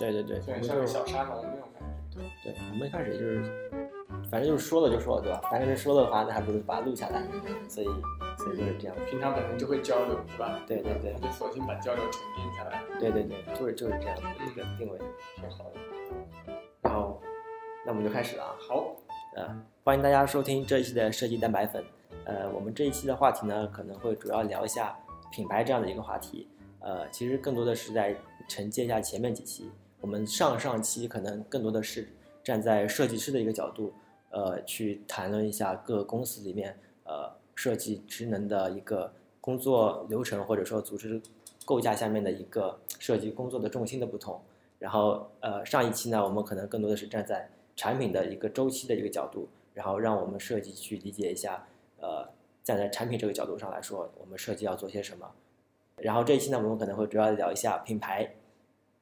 对对对，我对，像小沙龙那种感觉。对，我们一开始就是，反正就是说了就说了，对吧？反正是说的话，那还不如把它录下来。所以，所以就是这样。平常本身就会交流，对吧？对对对他就索性把交流沉淀下来，对对对，就是就是这样的一个定位。挺好的。然后，那我们就开始了啊。好，呃，欢迎大家收听这一期的设计蛋白粉。呃，我们这一期的话题呢，可能会主要聊一下品牌这样的一个话题。呃，其实更多的是在承接一下前面几期。我们上上期可能更多的是站在设计师的一个角度，呃，去谈论一下各公司里面呃设计职能的一个工作流程，或者说组织构架下面的一个设计工作的重心的不同。然后呃，上一期呢，我们可能更多的是站在产品的一个周期的一个角度，然后让我们设计去理解一下，呃，站在产品这个角度上来说，我们设计要做些什么。然后这一期呢，我们可能会主要聊一下品牌，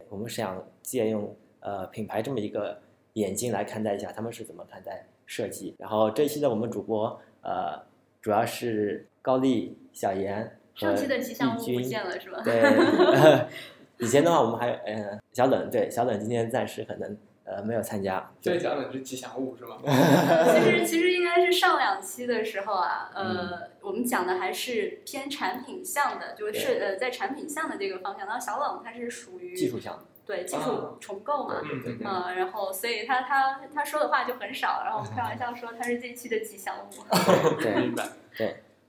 我们想借用呃品牌这么一个眼睛来看待一下他们是怎么看待设计。然后这一期的我们主播呃主要是高丽、小严和上期的吉祥物不见了是吧？对，以前的话我们还有呃小冷，对小冷今天暂时可能呃没有参加，这讲的是吉祥物是吗？其实 其实应该是上两期的时候啊，嗯呃，我们讲的还是偏产品向的，就是呃在产品向的这个方向。然后小冷他是属于技术项，对技啊术重构嘛，嗯对对嗯，然后所以他他他说的话就很少，然后我们开玩笑说他是这期的吉祥物。对明白。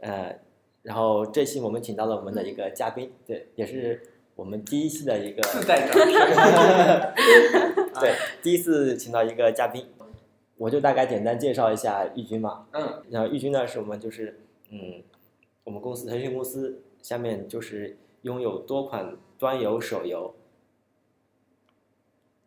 呃，然后这期我们请到了我们的一个嘉宾，对，也是我们第一期的一个自带掌声。对，第一次请到一个嘉宾，我就大概简单介绍一下玉军嘛。嗯，然后玉军呢是我们就是嗯，我们公司腾讯公司下面就是拥有多款端游、手游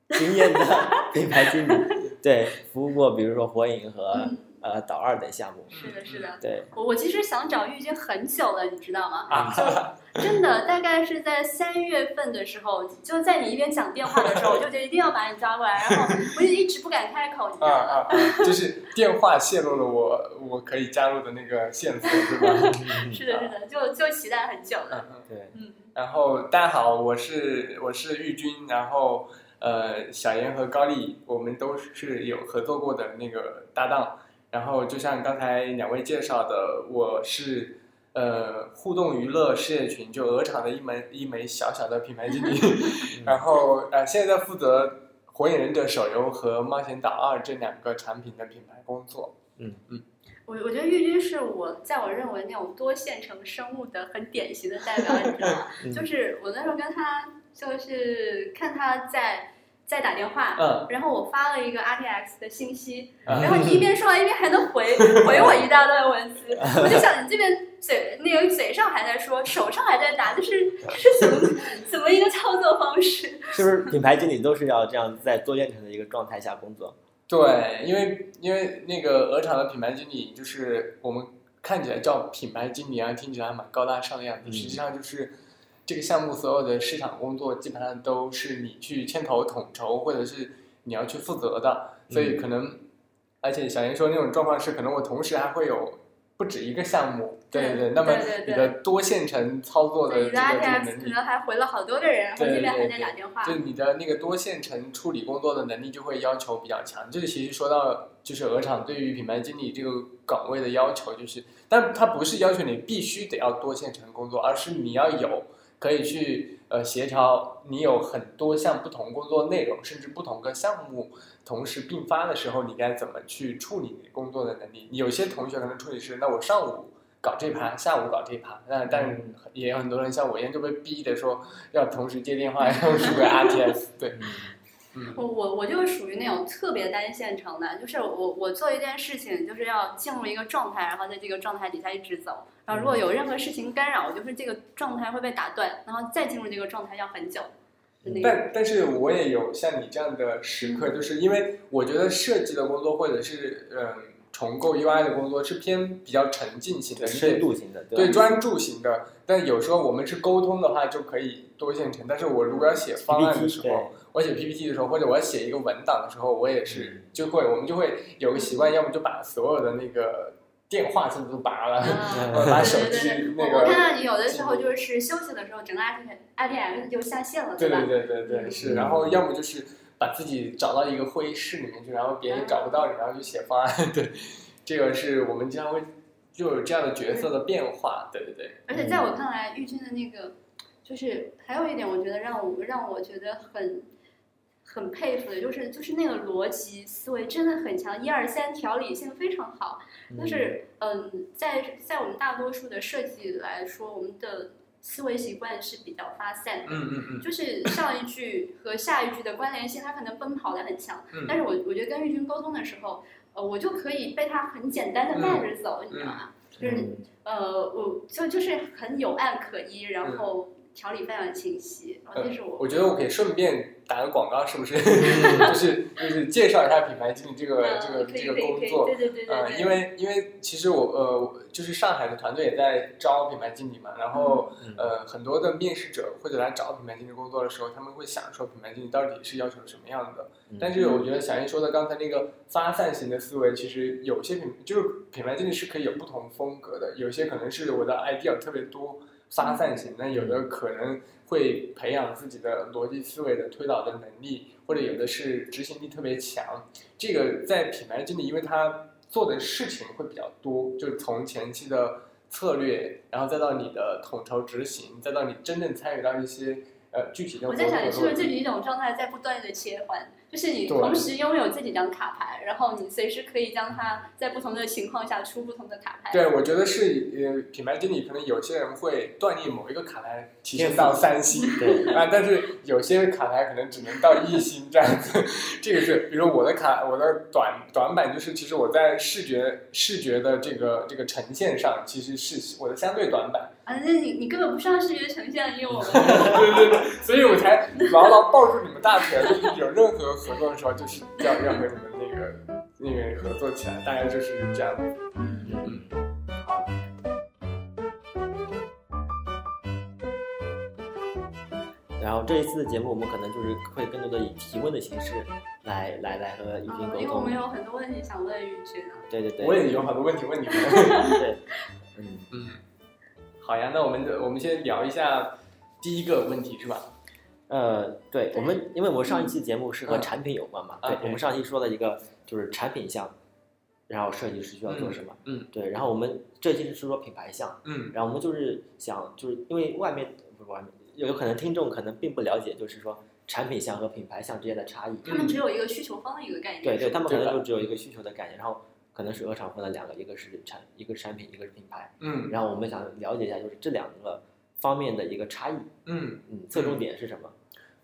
经验的 品牌经理，对，服务过比如说火影和嗯呃导二的项目，是的，是的。对，我我其实想找玉军很久了，你知道吗？啊就 真的大概是在三月份的时候，就在你一边讲电话的时候，我就觉得一定要把你抓过来，然后我就一直不敢开口，你知啊道吗？啊啊！就是电话泄露了我我可以加入的那个线索，对吧？是的，是的，就就期待很久了。嗯嗯。对，嗯，然后大家好，我是我是玉军，然后呃小严和高丽，我们都是有合作过的那个搭档。然后就像刚才两位介绍的，我是呃互动娱乐事业群就鹅厂的一门一枚小小的品牌经理，然后呃现在在负责《火影忍者》手游和《冒险岛二》这两个产品的品牌工作。嗯嗯我我觉得玉军是我在我认为那种多线程生物的很典型的代表，你知道吗？嗯就是我那时候跟他就是看他在在打电话，嗯。然后我发了一个 RTX 的信息，嗯。然后你一边说完一边还能回 回我一大段文字，我就想你这边嘴那个嘴上还在说，手上还在打，这是这是怎么怎么一个操作方式？是不是？品牌经理都是要这样在多线程的一个状态下工作？对，因为因为那个鹅厂的品牌经理，就是我们看起来叫品牌经理啊，听起来蛮高大上的样子，嗯。实际上就是这个项目所有的市场工作基本上都是你去牵头统筹，或者是你要去负责的，所以可能，而且小严说那种状况是，可能我同时还会有不止一个项目，对对对，那么对对对你的多线程操作的这个这个能力。可能还回了好多个人，然后对这边还对在打电话。就你的那个多线程处理工作的能力就会要求比较强。这个其实说到就是鹅厂对于品牌经理这个岗位的要求，就是，但它不是要求你必须得要多线程工作，而是你要有可以去呃协调，你有很多项不同工作内容，甚至不同个项目同时并发的时候，你该怎么去处理你工作的能力。有些同学可能处理是，那我上午。搞这盘，下午搞这盘，那但也有很多人像我一样就被逼的说要同时接电话，要输个 RTS，对，嗯我我我就是属于那种特别单线程的，就是我我做一件事情，就是要进入一个状态，然后在这个状态底下一直走。然后如果有任何事情干扰，就是这个状态会被打断，然后再进入这个状态要很久。但但是我也有像你这样的时刻，就是因为我觉得设计的工作或者是嗯重构 UI 的工作是偏比较沉浸型的，深度型的，吧对专注型的。但有时候我们是沟通的话，就可以多线程。但是我如果要写方案的时 PPT 候，我写 PPT 的时候，或者我要写一个文档的时候，我也嗯是就会我们就会有个习惯，要么就把所有的那个电话线都拔了，把手对对机对对，那个我我看到你有的时候就是休息的时候，整个 I T M 就下线了，吧？对对对对对，是，嗯然后要么就是把自己找到一个会议室里面去，然后别人找不到你，然后就写方案。对，这个是我们经常会就有这样的角色的变化。对对对，而且在我看来，玉军的那个，就是还有一点，我觉得让我让我觉得很很佩服的，就是就是那个逻辑思维真的很强，一二三条理性非常好。就是嗯，在在我们大多数的设计来说，我们的思维习惯是比较发散的。嗯嗯嗯。就是上一句和下一句的关联性，它可能奔跑的很强，嗯。但是我我觉得跟玉军沟通的时候，呃，我就可以被他很简单的带着走，你知道吗？就是嗯。呃，我就就是很有案可依，然后条理非常清晰，然后这是我我觉得我可以顺便打个广告，是不是？就是就是介绍一下品牌经理这个嗯这个这个工作。对对对对呃，对，因为因为其实我呃，就是上海的团队也在招品牌经理嘛，然后嗯呃，很多的面试者或者来找品牌经理工作的时候，他们会想说品牌经理到底是要求什么样的？嗯但是我觉得小英说的刚才那个发散型的思维，其实有些品就是品牌经理是可以有不同风格的，有些可能是我的 idea 特别多发散型，那有的可能会培养自己的逻辑思维的推导的能力，或者有的是执行力特别强。这个在品牌经理，因为他做的事情会比较多，就从前期的策略，然后再到你的统筹执行，再到你真正参与到一些呃具体的我在想，你是不是自己地。一种状态在不断的切换？就是你同时拥有这几张卡牌，然后你随时可以将它在不同的情况下出不同的卡牌。对，我觉得是呃，品牌经理可能有些人会锻炼某一个卡牌提升到三星，对啊，但是有些卡牌可能只能到一星这样子。这个是，比如我的卡，我的短短板就是，其实我在视觉视觉的这个这个呈现上，其实是我的相对短板。啊，那你你根本不需要视觉呈现，因为我们 对对对，所以我才牢牢抱住你们大腿，就是有任何合作的时候，就是要要和你们那个那个合作起来，大概就是这样。嗯然后这一次的节目，我们可能就是会更多的以提问的形式来来来和宇军啊，沟通因为我们。有很多问题想问宇军啊。对对对，我也有很多问题问你们。对，嗯嗯，好呀，那我们我们先聊一下第一个问题是吧？呃，对对我们，因为我们上一期节目是和嗯产品有关嘛，啊对我们上期说的一个就是产品项，然后设计师需要做什么，嗯对，然后我们这期是说品牌项，嗯然后我们就是想，就是因为外面不是外面，有有可能听众可能并不了解，就是说产品项和品牌项之间的差异，他们只有一个需求方的一个概念。对对，他们可能就只有一个需求的概念，然后可能是鹅厂分了两个，一个是产，一个是产品，一个是品牌，嗯然后我们想了解一下，就是这两个方面的一个差异，嗯，嗯，侧重点是什么？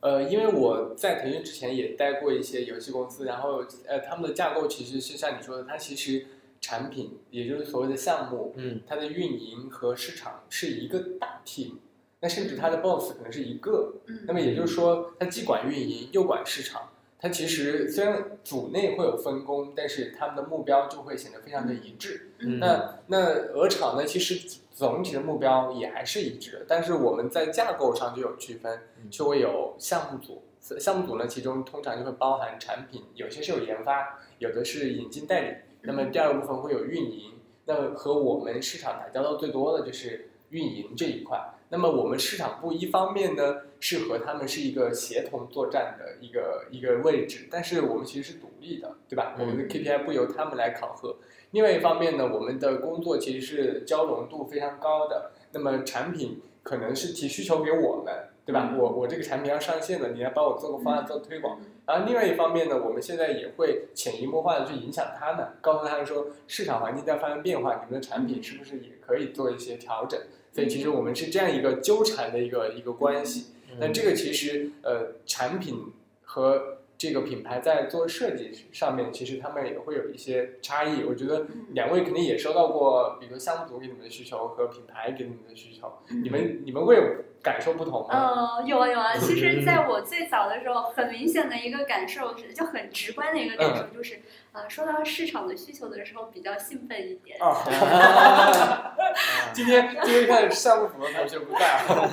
呃，因为我在腾讯之前也待过一些游戏公司，然后呃，他们的架构其实是像你说的，它其实产品，也就是所谓的项目，嗯。它的运营和市场是一个大 team，那甚至它的 boss 可能是一个，嗯。那么也就是说，它既管运营又管市场。它其实虽然组内会有分工，但是他们的目标就会显得非常的一致。嗯，那那鹅厂呢，其实总体的目标也还是一致的，但是我们在架构上就有区分，嗯就会有项目组。项目组呢，其中通常就会包含产品，有些是有研发，有的是引进代理。那么第二个部分会有运营，那么和我们市场打交道最多的就是运营这一块。那么我们市场部一方面呢是和他们是一个协同作战的一个一个位置，但是我们其实是独立的，对吧？嗯我们的 KPI 不由他们来考核。另外一方面呢，我们的工作其实是交融度非常高的。那么产品可能是提需求给我们，对吧？嗯我我这个产品要上线了，你来帮我做个方案做推广。然后另外一方面呢，我们现在也会潜移默化的去影响他们，告诉他们说市场环境在发生变化，你们的产品是不是也可以做一些调整？所以其实我们是这样一个纠缠的一个一个关系。那这个其实呃，产品和这个品牌在做设计上面，其实他们也会有一些差异。我觉得两位肯定也收到过，比如说项目组给你们的需求和品牌给你们的需求，你们你们会有感受不同吗？呃，有啊有啊。其实，在 我最早的时候，很明显的一个感受是，就很直观的一个感受就是，呃，说到市场的需求的时候，比较兴奋一点。啊，今天今天看项目组的同学不在啊。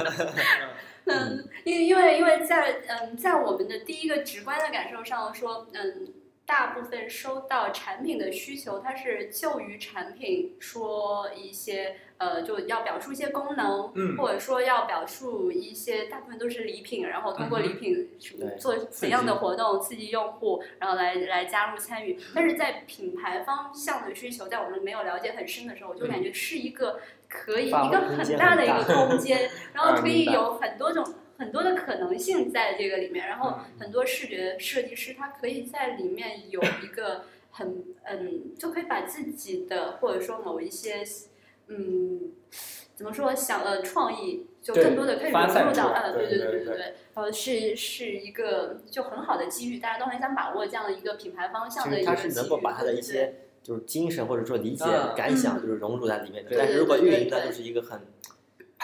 嗯，因为因为因为在嗯在我们的第一个直观的感受上说，嗯，大部分收到产品的需求，它是就于产品说一些呃，就要表述一些功能，嗯。或者说要表述一些，大部分都是礼品，然后通过礼品对做怎样的活动刺激用户，然后来来加入参与。但是在品牌方向的需求，在我们没有了解很深的时候，我就感觉是一个可以一个很大的一个空间，然后可以有很多种。很多的可能性在这个里面，然后嗯。很多视觉设计师他可以在里面有一个很嗯，就可以把自己的或者说某一些嗯怎么说想呃创意就更多的可以融入到呃对对对对对对对，然后是是一个就很好的机遇，大家都很想把握这样的一个品牌方向的一个机遇，是能够把他的一对些就是精神或者说理解、嗯。感想，嗯就是融入在里面但是如果对对对运营呢，就是一个很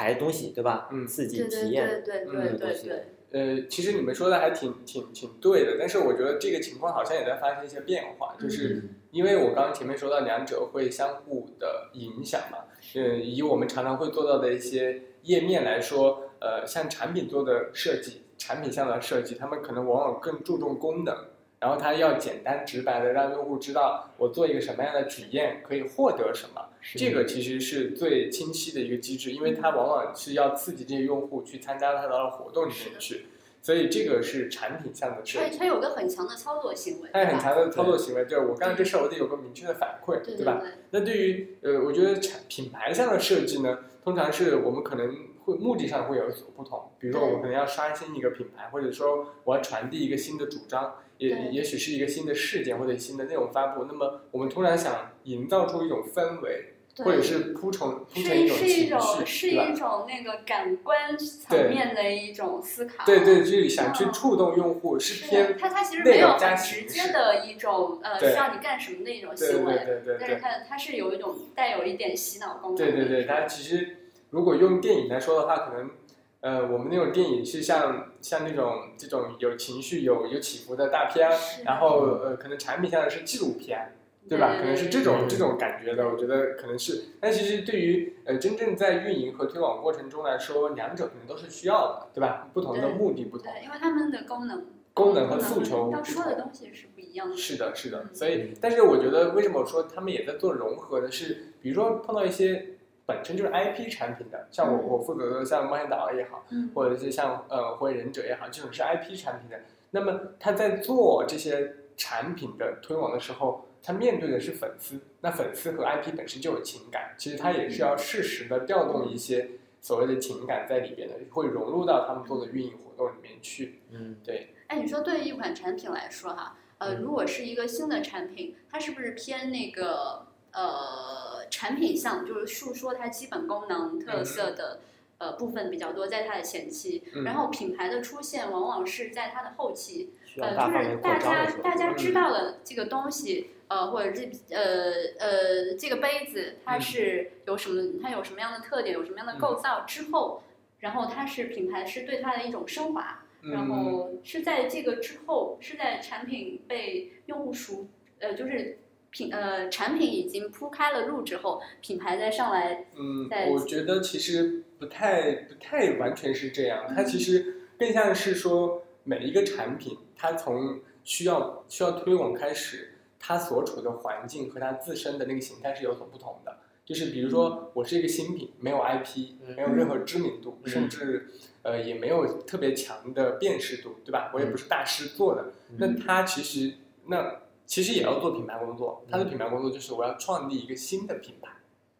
排东西，对吧？嗯刺激体验，对对嗯对对对，呃，其实你们说的还挺挺挺对的，但是我觉得这个情况好像也在发生一些变化，就是嗯因为我刚刚前面说到两者会相互的影响嘛，呃，以我们常常会做到的一些页面来说，呃，像产品做的设计，产品向的设计，他们可能往往更注重功能，然后它要简单直白的让用户知道我做一个什么样的体验可以获得什么，这个其实是最清晰的一个机制，因为它往往是要刺激这些用户去参加它的活动里面去，所以这个是产品向的设计。它它有个很强的操作行为，它有很强的操作行为，对我干了这事儿，我得有个明确的反馈，对吧？对那对于呃，我觉得产品牌上的设计呢，通常是我们可能会目的上会有所不同。比如说，我可能要刷新一个品牌，或者说我要传递一个新的主张，也对也许是一个新的事件或者新的内容发布。那么我们突然想营造出一种氛围，或者是铺成铺成是一种情绪，是一？种那个感官层面的一种思考，对对，就是想去嗯触动用户，是是偏它它其实没有直接的一种呃对需要你干什么的一种行为，对对对但是。它它是有一种带有一点洗脑功能。对对对，它其实如果用电影来说的话，可能呃，我们那种电影是像像那种这种有情绪、有有起伏的大片，然后呃，可能产品上的是纪录片，对吧？可能是这种这种感觉的，我觉得可能是。但其实对于呃真正在运营和推广过程中来说，两者可能都是需要的，对吧？不同的目的不同，对，因为他们的功能功能和诉求要说的。东西是不一样的。是的，是的，嗯所以，但是我觉得为什么我说他们也在做融合的是，比如说碰到一些本身就是 IP 产品的，像我嗯。我负责的像冒险岛也好，嗯，或者是像呃火影忍者也好，这种是 IP 产品的，那么他在做这些产品的推广的时候，他面对的是粉丝，那粉丝和 IP 本身就有情感，其实他也是要适时的调动一些所谓的情感在里边的，会融入到他们做的运营活动里面去。嗯，对。哎，你说对于一款产品来说哈，呃，嗯。如果是一个新的产品，它是不是偏那个呃产品项，就是述说它基本功能特色的呃部分比较多，在它的前期，嗯。然后品牌的出现往往是在它的后期，呃，就是大家大家嗯。知道了这个东西，呃，或者这呃呃这个杯子它嗯。是有什么，它有什么样的特点，有什么样的构造之后，然后它是品牌是对它的一种升华，然嗯，后是在这个之后，是在产品被用户熟，呃，就是品呃产品已经铺开了路之后，品牌再上来，嗯，我觉得其实不太不太完全是这样，它嗯。其实更像是说每一个产品，它从需要需要推广开始，它所处的环境和它自身的那个形态是有所不同的。就是比如说，我是一个新品，没有 IP，嗯没有任何知名度，嗯。甚至呃也没有特别强的辨识度，对吧？我也不是大师做的，那嗯它其实那其实也要做品牌工作，它的嗯品牌工作就是我要创立一个新的品牌，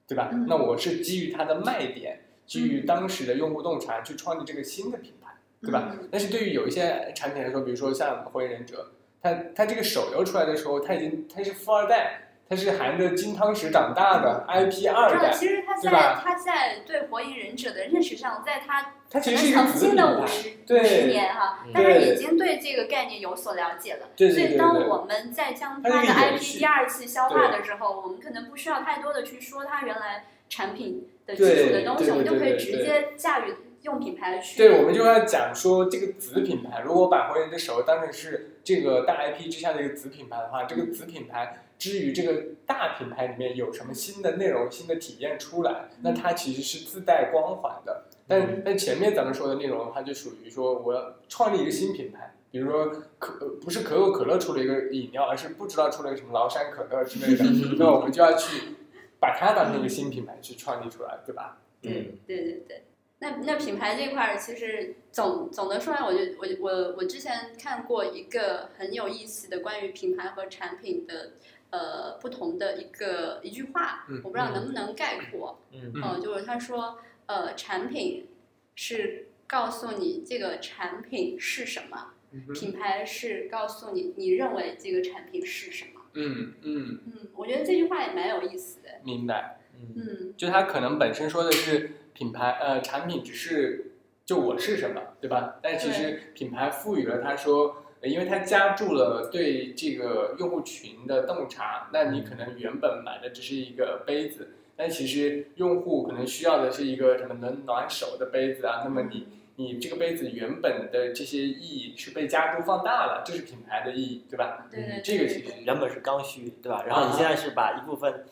对吧？嗯那我是基于它的卖点，基于当时的用户洞察去创立这个新的品牌，对吧？嗯但是对于有一些产品来说，比如说像火影忍者，它它这个手游出来的时候，它已经它是富二代，它是含着金汤匙长大的 IP 二代，其实他在对吧？他在对火影忍者的认识上，在他它其可能实是一个子曾经的五十五十年哈，嗯但他对。已经对这个概念有所了解了。对对所以，当对对我们在将它它的 IP 第二次消化的时候，我们可能不需要太多的去说它原来产品的基础的东西，对对我们就可以对对直接驾驭用品牌去。对，我们就要讲说这个子品牌，如果把火影忍者手游当成是这个大 IP 之下的一个子品牌的话，这个子品牌之于这个大品牌里面有什么新的内容、新的体验出来，那它其实是自带光环的。但但前面咱们说的内容的话，就属于说我要创立一个新品牌，比如说可呃不是可口可乐出了一个饮料，而是不知道出了个什么崂山可乐之类的，那我们就要去把它当成一个新品牌去创立出来，对吧？对对对对。那那品牌这块儿，其实总总的说来，我就我我我之前看过一个很有意思的关于品牌和产品的呃不同的一个一句话，嗯我不知道能不能概括。嗯就是他说，呃，产品是告诉你这个产品是什么，品牌是告诉你你认为这个产品是什么。嗯嗯，嗯，我觉得这句话也蛮有意思的。明白。嗯嗯，就他可能本身说的是品牌，呃，产品只是就我是什么，对吧？但其实品牌赋予了它说，呃因为它加注了对这个用户群的洞察，那你可能原本买的只是一个杯子，但其实用户可能需要的是一个什么能暖手的杯子啊，那么你。你这个杯子原本的这些意义是被加注放大了，这是品牌的意义，对吧？对对对，这个其实原本是刚需，对吧？然后你现在是把一部分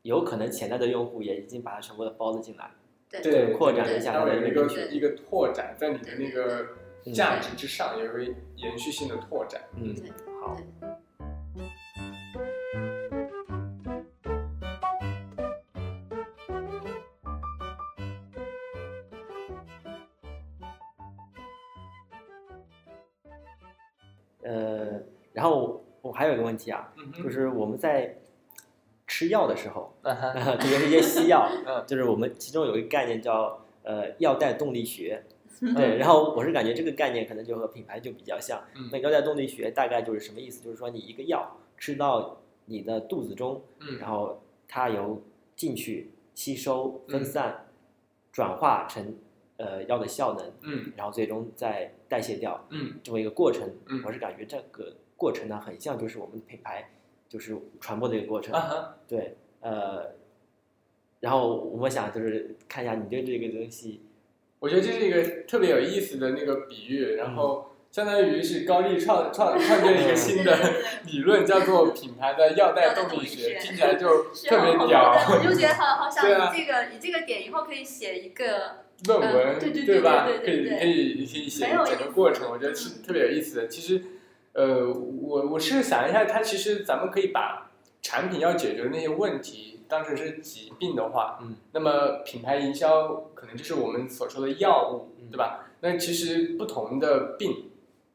有可能潜在的用户也已经把它全部的包了进来，对扩展一下它的一个一个拓展，在你的那个嗯价值之上有一个延续性的拓展。嗯，好，呃，然后我还有一个问题啊，就是我们在吃药的时候 特别是一些西药 嗯，就是我们其中有一个概念叫呃药代动力学，对，然后我是感觉这个概念可能就和品牌就比较像。嗯。那药代动力学大概就是什么意思？就是说你一个药吃到你的肚子中，嗯然后它由进去吸收、分散、转化成呃药的效能，嗯。然后最终再代谢掉嗯。这么一个过程。嗯。我是感觉这个过程呢，很像就是我们品牌就是传播的一个过程。对，呃，然后我们想就是看一下你对这个东西，我觉得这是一个特别有意思的那个比喻，然后相当于是高丽创创 创建了一个新的 理论，叫做品牌的药代动力学，听起来就特别屌。我就觉得好 好想对啊以这个以这个点以后可以写一个论文，嗯对对对吧？对对对可以可以可以写整个过程，我觉得是特别有意思的。其实，呃，我我是想一下，它其实咱们可以把产品要解决的那些问题当成是疾病的话，嗯，那么品牌营销可能就是我们所说的药物，嗯对吧？那其实不同的病。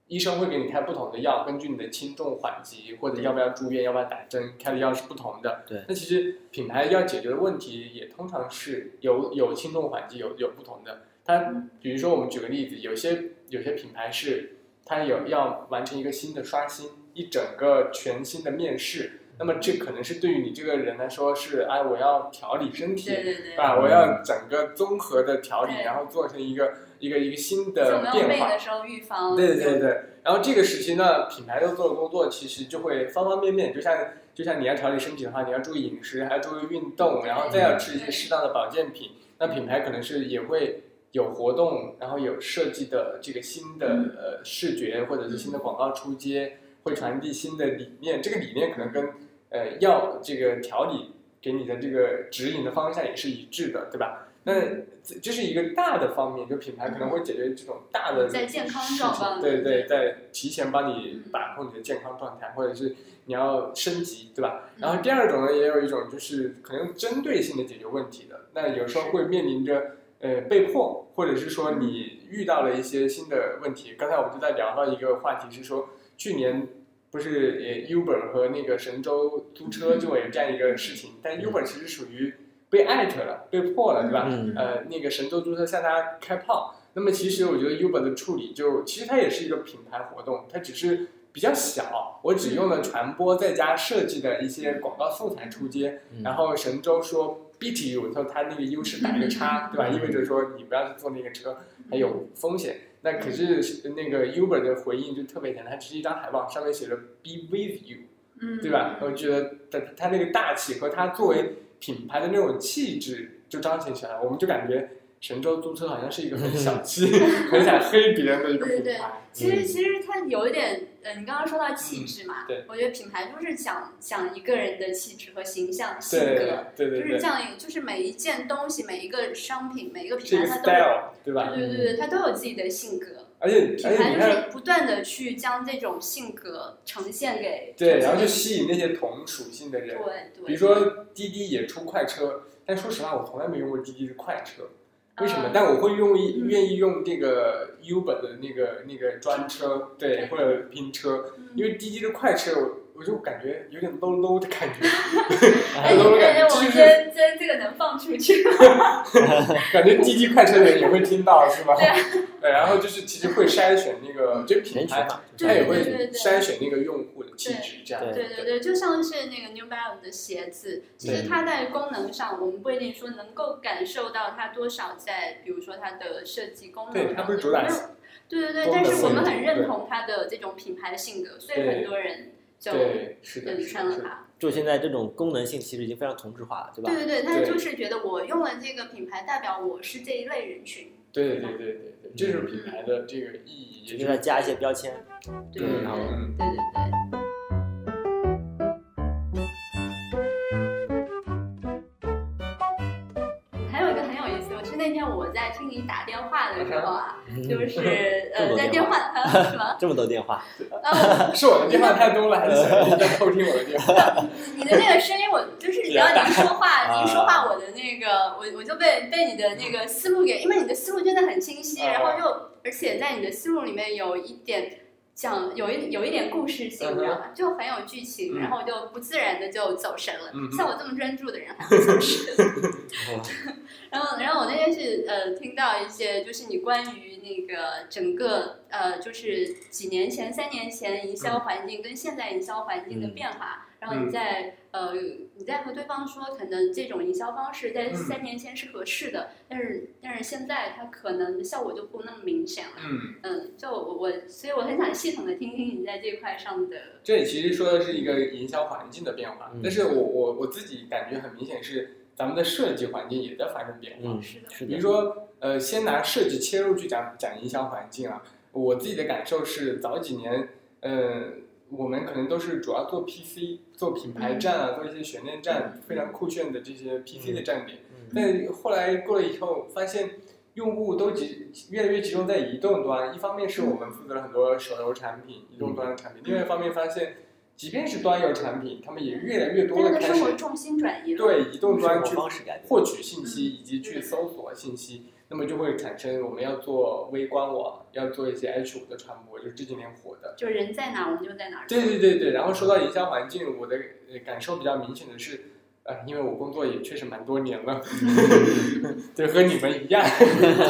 医生会给你开不同的药，根据你的轻重缓急或者要不要住院、要不要打针，开的药是不同的。对那其实品牌要解决的问题也通常是有有轻重缓急，有有不同的。它比如说我们举个例子，有些有些品牌是它有要完成一个新的刷新，一整个全新的面试，那么这可能是对于你这个人来说是，哎，我要调理身体，对对对，啊，我要整个综合的调理，然后做成一个一个一个新就的变化。的时候预防，对对对，然后这个时期呢，品牌要做的工作其实就会方方面面，就像就像你要调理身体的话，你要注意饮食，还要注意运动，然后再要吃一些适当的保健品。那品牌可能是也会有活动，然后有设计的这个新的嗯呃视觉或者是新的广告出街，会传递新的理念。这个理念可能跟呃药这个调理给你的这个指引的方向也是一致的，对吧？那这这是一个大的方面，就品牌可能会解决这种大的在健康状况对对，在提前帮你把控你的健康状态，或者是你要升级，对吧？然后第二种呢，也有一种就是可能针对性的解决问题的，那有时候会面临着呃被迫，或者是说你遇到了一些新的问题。刚才我们就在聊到一个话题是说，去年不是呃 Uber 和那个神州租车就有这样一个事情，但 Uber 其实属于被艾特了，被迫了，对吧？嗯呃，那个神州租车向他开炮。那么其实我觉得 Uber 的处理就其实它也是一个品牌活动，它只是比较小，我只用了传播再加设计的一些广告素材出街，嗯然后神州说 beat you，它它那个优势打一个叉，对吧？意味着说你不要去坐那个车，还有风险。那可是那个 Uber 的回应就特别简单，它只是一张海报，上面写着 be with you，嗯，对吧？我觉得它它那个大气和它作为品牌的那种气质就彰显起来，我们就感觉神州租车好像是一个很小 气、很想黑别人的一个对对品牌。其实其实它有一点，呃，你刚刚说到气质嘛，嗯对我觉得品牌就是讲讲一个人的气质和形象、性格，对对对就是这，样一个，就是每一件东西、每一个商品、每一个品牌，它都有，style，对吧？对对对对，它都有自己的性格。而且品牌是不断的去将这种性格呈现给对，然后就吸引那些同属性的人。对，比如说滴滴也出快车，但说实话，我从来没用过滴滴的快车。为什么？嗯。但我会用愿意用这个 Uber 的那个那个专车，对，或者拼车，嗯。因为滴滴的快车，我我就感觉有点 low low 的感觉，哎，感觉，我们今天今天这个能放出去吗？感觉滴滴快车的人也会听到，是吧？对对，然后就是其实会筛选那个，就品牌，嘛，它也会对对对对筛选那个用户的气质，这样对对对对，就像是那个 New Balance 的鞋子，其实它在功能上，我们不一定说能够感受到它多少在，比如说它的设计功能对，上它不是主打对对对，但是我们很认同它的这种品牌的性格，所以很多人就对，是的，嗯是的，是的，穿了它。就现在这种功能性其实已经非常同质化了，对吧？对对对，他对就是觉得我用了这个品牌，代表我是这一类人群。对对对对对对，这就是品牌的这个意义，就是就再加一些标签，对嗯然后嗯对对对。在听你打电话的时候啊，就是 呃在电电话话啊什么？这么多电话，是我的电话太多了，还是在偷听我的电话？你的那个声音，我就是只要你说话，啊你一说话，我的那个我我就被被你的那个思路给，因为你的思路真的很清晰，啊然后又而且在你的思路里面有一点。讲有一有一点故事性，你知道吗？就很有剧情，嗯然后就不自然的就走神了。嗯像我这么专注的人还不走神。然后，然后我那天是呃听到一些，就是你关于那个整个呃，就是几年前、三年前营销环境跟现在营销环境的变化。然后你在呃你在和对方说，可能这种营销方式在嗯三年前是合适的，但是但是现在它可能效果就不那么明显了。嗯，嗯，就我我，所以我很想系统的听听你在这块上的。这里其实说的是一个营销环境的变化，嗯但是我我我自己感觉很明显是咱们的设计环境也在发生变化。嗯，是的是的，比如说，呃，先拿设计切入去讲讲营销环境啊，我自己的感受是，早几年，呃，我们可能都是主要做 PC，做品牌站啊，做一些悬念站，非常酷炫的这些 PC 的站点。嗯但后来过了以后，发现用户都集越来越集中在移动端，一方面是我们负责了很多手游产品、移动端的产品，另外一方面发现，即便是端游产品，他们也越来越多的的开始生活重心转移了。对移动端去获取信息以及去搜索信息，那么就会产生我们要做微官网，要做一些 H 五的传播，就是这几年火的。就人在哪，我们就在哪。对对对对，然后说到营销环境，我的呃感受比较明显的是，呃，因为我工作也确实蛮多年了，对，和你们一样，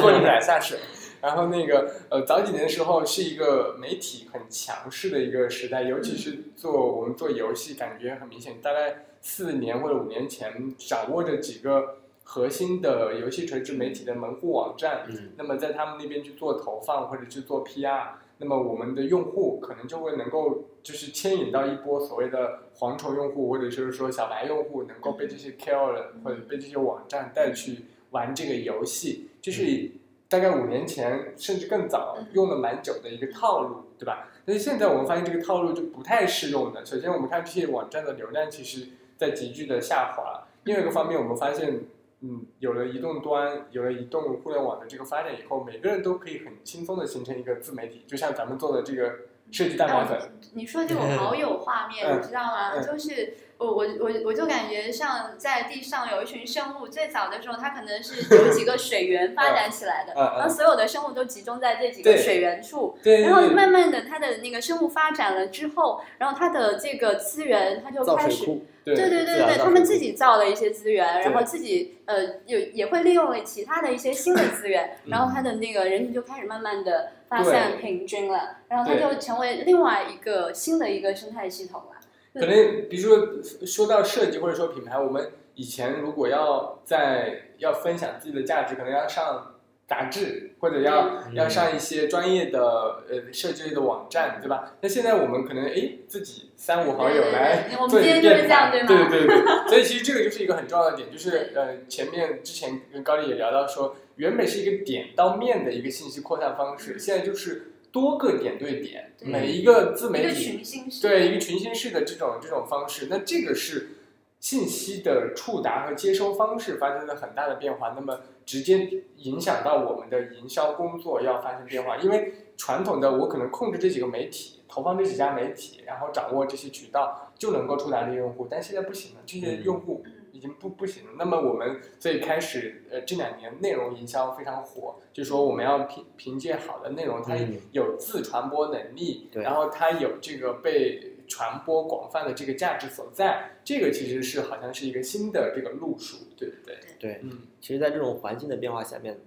拖着软下水。然后那个呃，早几年的时候是一个媒体很强势的一个时代，尤其是做我们做游戏，感觉很明显。大概四年或者五年前，掌握着几个核心的游戏垂直媒体的门户网站，嗯那么在他们那边去做投放或者去做 PR，那么我们的用户可能就会能够就是牵引到一波所谓的蝗虫用户，或者就是说小白用户，能够被这些 KOL 或者被这些网站带去玩这个游戏，就是大概五年前甚至更早用了蛮久的一个套路，对吧？但是现在我们发现这个套路就不太适用的。首先，我们看这些网站的流量其实在急剧的下滑；另外一个方面，我们发现。嗯，有了移动端，有了移动互联网的这个发展以后，每个人都可以很轻松的形成一个自媒体，就像咱们做的这个设计蛋白粉，你说这个我好有画面，嗯你知道吗？嗯就是我我我我就感觉像在地上有一群生物，最早的时候它可能是有几个水源发展起来的，然后所有的生物都集中在这几个水源处。然后慢慢的，它的那个生物发展了之后，然后它的这个资源，它就开始对对对对他们自己造了一些资源，然后自己呃有也会利用了其他的一些新的资源，嗯然后它的那个人群就开始慢慢的发散平均了，然后它就成为另外一个新的一个生态系统了。可能比如说说到设计或者说品牌，我们以前如果要在要分享自己的价值，可能要上杂志或者要、嗯要上一些专业的呃设计类的网站，对吧？那现在我们可能哎自己三五好友对对对来做一个今天就是电台，这样对对对对。所以其实这个就是一个很重要的点，就是呃前面之前跟高丽也聊到说，原本是一个点到面的一个信息扩散方式，现在就是多个点对点，对每一个自一个媒体群星式，对一个群星式的这种这种方式，那这个是信息的触达和接收方式发生了很大的变化，那么直接影响到我们的营销工作要发生变化。因为传统的我可能控制这几个媒体，投放这几家媒体，然后掌握这些渠道，就能够触达这些用户，但现在不行了，这些用户。已经不不行了。那么我们最开始呃这两年内容营销非常火，就是说我们要凭凭借好的内容，它嗯有自传播能力，对然后它有这个被传播广泛的这个价值所在。这个其实是好像是一个新的这个路数，对不对？对，嗯，其实，在这种环境的变化下面，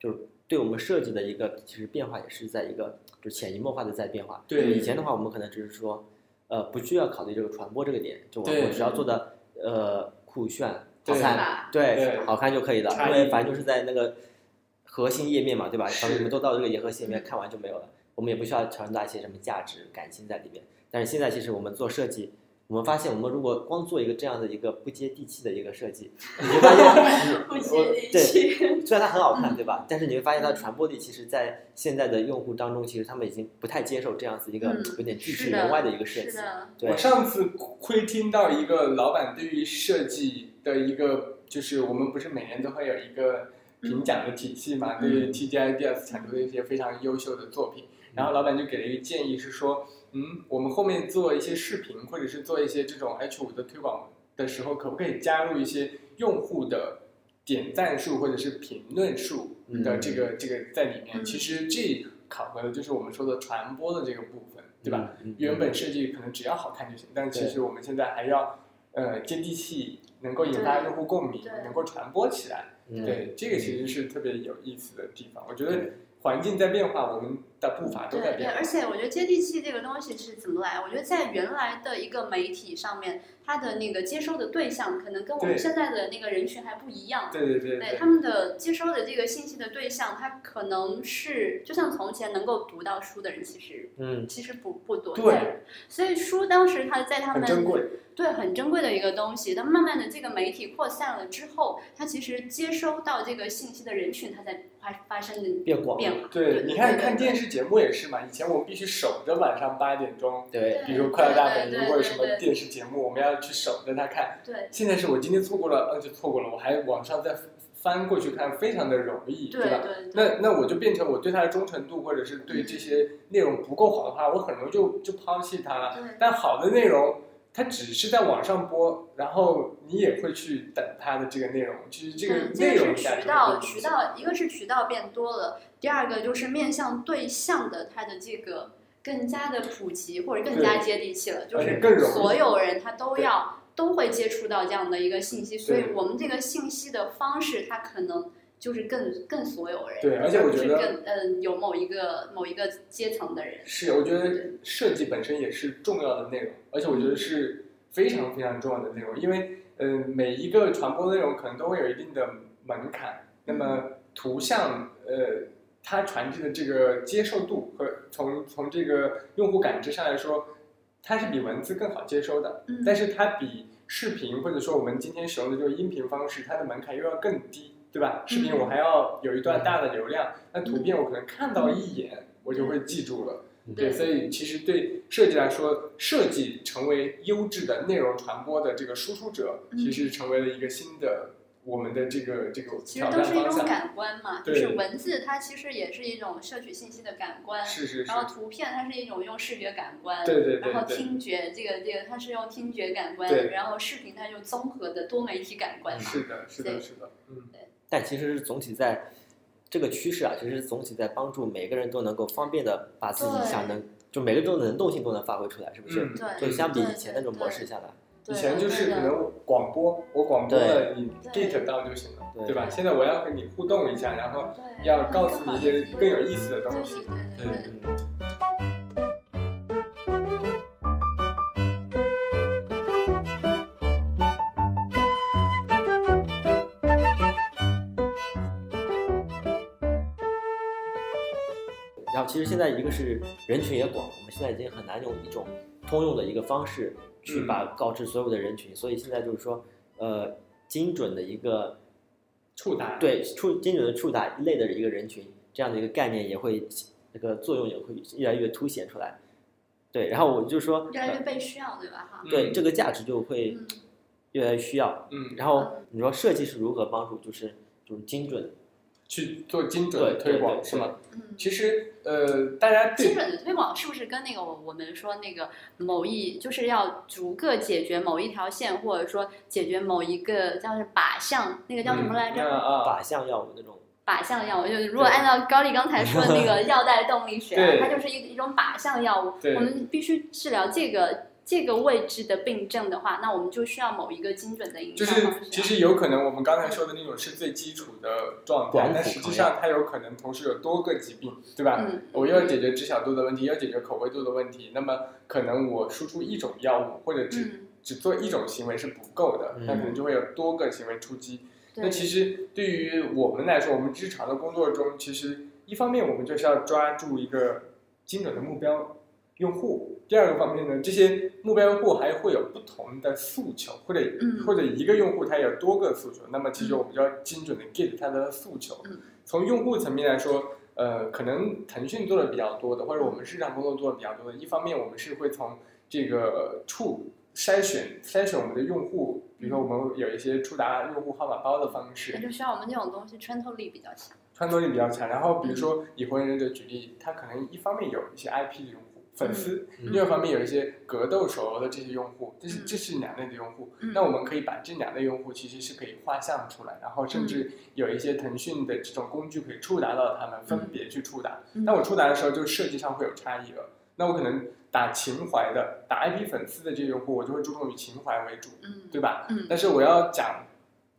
就是对我们设计的一个其实变化也是在一个就潜移默化的在变化。对以前的话，我们可能只是说，呃，不需要考虑这个传播这个点，就我对我只要做的呃酷炫、好看，对，好看就可以了，因为反正就是在那个核心页面嘛，对吧？反正你们都到这个核心页面看完就没有了，我们也不需要传达一些什么价值、感情在里面。但是现在其实我们做设计，我们发现我们如果光做一个这样的一个不接地气的一个设计，你会发现不接地对气。虽然它很好看，对吧？但是你会发现它的传播力，其实，在现在的用户当中，其实他们已经不太接受这样子一个嗯有点拒之门外的一个设计。对我，上次会听到一个老板对于设计的一个，就是我们不是每年都会有一个评奖的体系嘛，对于 TGIDS 产出的一些非常优秀的作品，然后老板就给了一个建议是说，嗯，我们后面做一些视频或者是做一些这种 H 五的推广的时候，可不可以加入一些用户的点赞数或者是评论数的这个、这个在里面？嗯其实这考核的就是我们说的传播的这个部分，对吧？嗯？嗯原本设计可能只要好看就行，但其实我们现在还要呃接地气，能够引发用户共鸣，能够传播起来。嗯对，这个其实是特别有意思的地方。我觉得环境在变化，我们的步伐都在变化。而且我觉得接地气这个东西是怎么来？我觉得在原来的一个媒体上面，它的那个接收的对象可能跟我们现在的那个人群还不一样。对对对对他们的接收的这个信息的对象，他可能是就像从前能够读到书的人，其实嗯，其实不不多。对，所以书当时它在他们很珍贵。对很珍贵的一个东西。但慢慢的这个媒体扩散了之后，它其实接收到这个信息的人群，它在发发生的变广。变化。对，你看看电视，节目也是嘛，以前我们必须守着晚上八点钟，对，比如《快乐大本营或者什么电视节目，我们要去守着它看。对现在是我今天错过了，那就错过了，我还网上再翻过去看，非常的容易，对吧？对对。那那我就变成我对它的忠诚度，或者是对这些内容不够好的话，我很容易就就抛弃它了。对但好的内容，它只是在网上播，然后你也会去等它的这个内容。其实这个内容渠道，渠道一个是渠道变多了，第二个就是面向对象的它的这个更加的普及或者更加接地气了，就是所有人他都要都会接触到这样的一个信息，所以我们这个信息的方式，它可能就是更更所有人，对而且我觉得更嗯有某一个某一个阶层的人，是，我觉得设计本身也是重要的内容，而且我觉得是非常非常重要的内容，因为嗯、呃每一个传播内容可能都会有一定的门槛，那么图像呃它传递的这个接受度和从从这个用户感知上来说，它是比文字更好接收的，嗯，但是它比视频或者说我们今天使用的这个音频方式，它的门槛又要更低，对吧？视频我还要有一段大的流量，那图片我可能看到一眼我就会记住了。对，对。所以其实对设计来说，设计成为优质的内容传播的这个输出者，嗯。其实成为了一个新的我们的这个这个挑其实都是一。种感官嘛，就是文字它其实也是一种摄取信息的感官，是是是然，后图片它是一种用视觉感官，对对对然后听觉这个这个它是用听觉感官，然后视频它就综合的多媒体感官嘛。是的，是的，是的，嗯，但其实是总体在这个趋势啊，其实总体在帮助每个人都能够方便的把自己想能，就每个人都能动性都能发挥出来，是不是？嗯对，就相比以前那种模式下来，以前就是可能广播，我广播了你 get 到就行了，对对吧？现在我要和你互动一下，然后要告诉你一些更有意思的东西。对其实现在一个是人群也广，我们现在已经很难用一种通用的一个方式去嗯把告知所有的人群，所以现在就是说，呃，精准的一个触达，对触精准的触达一类的一个人群，这样的一个概念也会那个作用也会越来越凸显出来。对，然后我就说，越来越被需要，对吧？哈，嗯对这个价值就会嗯越来越需要。嗯，然后你说设计是如何帮助，就是就是精准，去做精准的推广是吗？嗯。其实呃，大家对精准的推广是不是跟那个我我们说那个某一就是要逐个解决某一条线，或者说解决某一个叫是靶向，那个叫什么来着？嗯啊啊，靶向药物那种。靶向药物，就是如果按照高丽刚才说的那个 药代动力学啊，它就是一一种靶向药物。对我们必须治疗这个这个位置的病症的话，那我们就需要某一个精准的营就是。其实有可能我们刚才说的那种是最基础的状态但实际上它有可能同时有多个疾病，对吧？嗯，我又要解决知晓度的问题，又要解决口味度的问题，那么可能我输出一种药物或者只、嗯，只做一种行为是不够的，嗯那可能就会有多个行为出击。那，其实对于我们来说，我们日常的工作中，其实一方面我们就是要抓住一个精准的目标用户，第二个方面呢，这些目标用户还会有不同的诉求，或者、嗯或者一个用户他有多个诉求，那么其实我们就要精准的 get 他的诉求。嗯从用户层面来说，呃，可能腾讯做的比较多的，或者我们日常工作做的比较多的，一方面我们是会从这个触筛选筛选我们的用户，比如说我们有一些触达用户号码包的方式那，就需要我们这种东西穿透力比较强。穿透力比较强。然后比如说以火影忍者举例，它可能一方面有一些 IP 的用户。粉丝，嗯另一方面有一些格斗手游的这些用户，这是嗯这是两类的用户。嗯那我们可以把这两类用户其实是可以画像出来，然后甚至有一些腾讯的这种工具可以触达到他们，分别去触达。嗯那我触达的时候，就设计上会有差异了。那我可能打情怀的、打 IP 粉丝的这些用户，我就会注重以情怀为主，嗯，对吧？嗯但是我要讲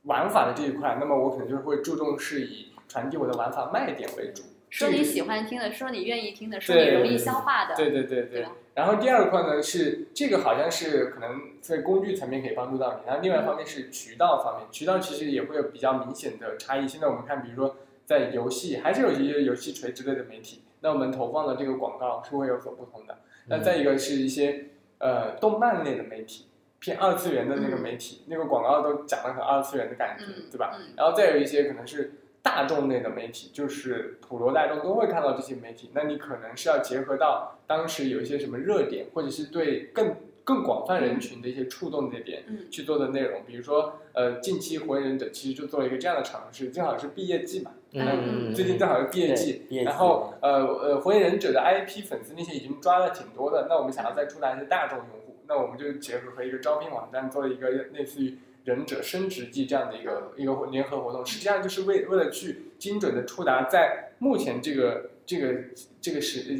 玩法的这一块，那么我可能就会注重是以传递我的玩法卖点为主。说你喜欢听的，说你愿意听的，说你容易消化的，对对对对对。然后第二块呢是这个好像是可能在工具层面可以帮助到你，然后另外一方面是渠道方面，渠道其实也会有比较明显的差异。现在我们看，比如说在游戏，还是有一些游戏垂直类的媒体，那我们投放的这个广告是会有所不同的。那再一个是一些呃动漫类的媒体，偏二次元的那个媒体，那个广告都讲的很二次元的感觉，嗯，对吧？嗯然后再有一些可能是大众类的媒体，就是普罗大众都会看到这些媒体，那你可能是要结合到当时有一些什么热点，或者是对更更广泛人群的一些触动的点嗯去做的内容。比如说，呃，近期火影忍者其实就做了一个这样的尝试，正好是毕业季嘛，嗯，最近正好是毕业季对，毕业季然后呃呃，火影忍者的 IP 粉丝那些已经抓了挺多的，那我们想要再触达一些大众用户，那我们就结合和一个招聘网站做了一个类似于忍者生殖季这样的一个一个联合活动，实际上就是为为了去精准的触达在目前这个这个这个时呃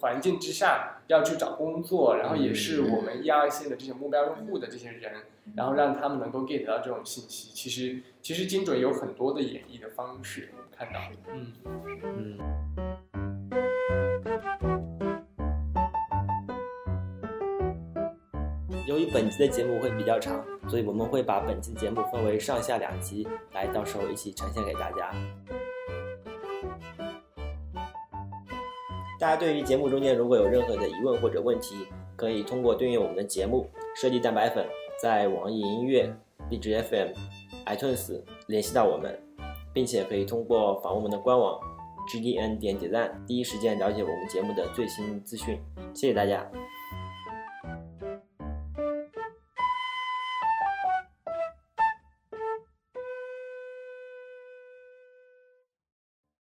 环境之下要去找工作，然后也是我们一二线的这些目标用户的这些人，然后让他们能够 get 到这种信息。其实其实精准有很多的演绎的方式，我们看到，嗯。嗯。由于本期的节目会比较长，所以我们会把本期节目分为上下两集，来到时候一起呈现给大家。大家对于节目中间如果有任何的疑问或者问题，可以通过订阅我们的节目《设计蛋白粉》在网易音乐、荔枝 FM、iTunes 联系到我们，并且可以通过访问我们的官网 gdn 点点赞，第一时间了解我们节目的最新资讯。谢谢大家。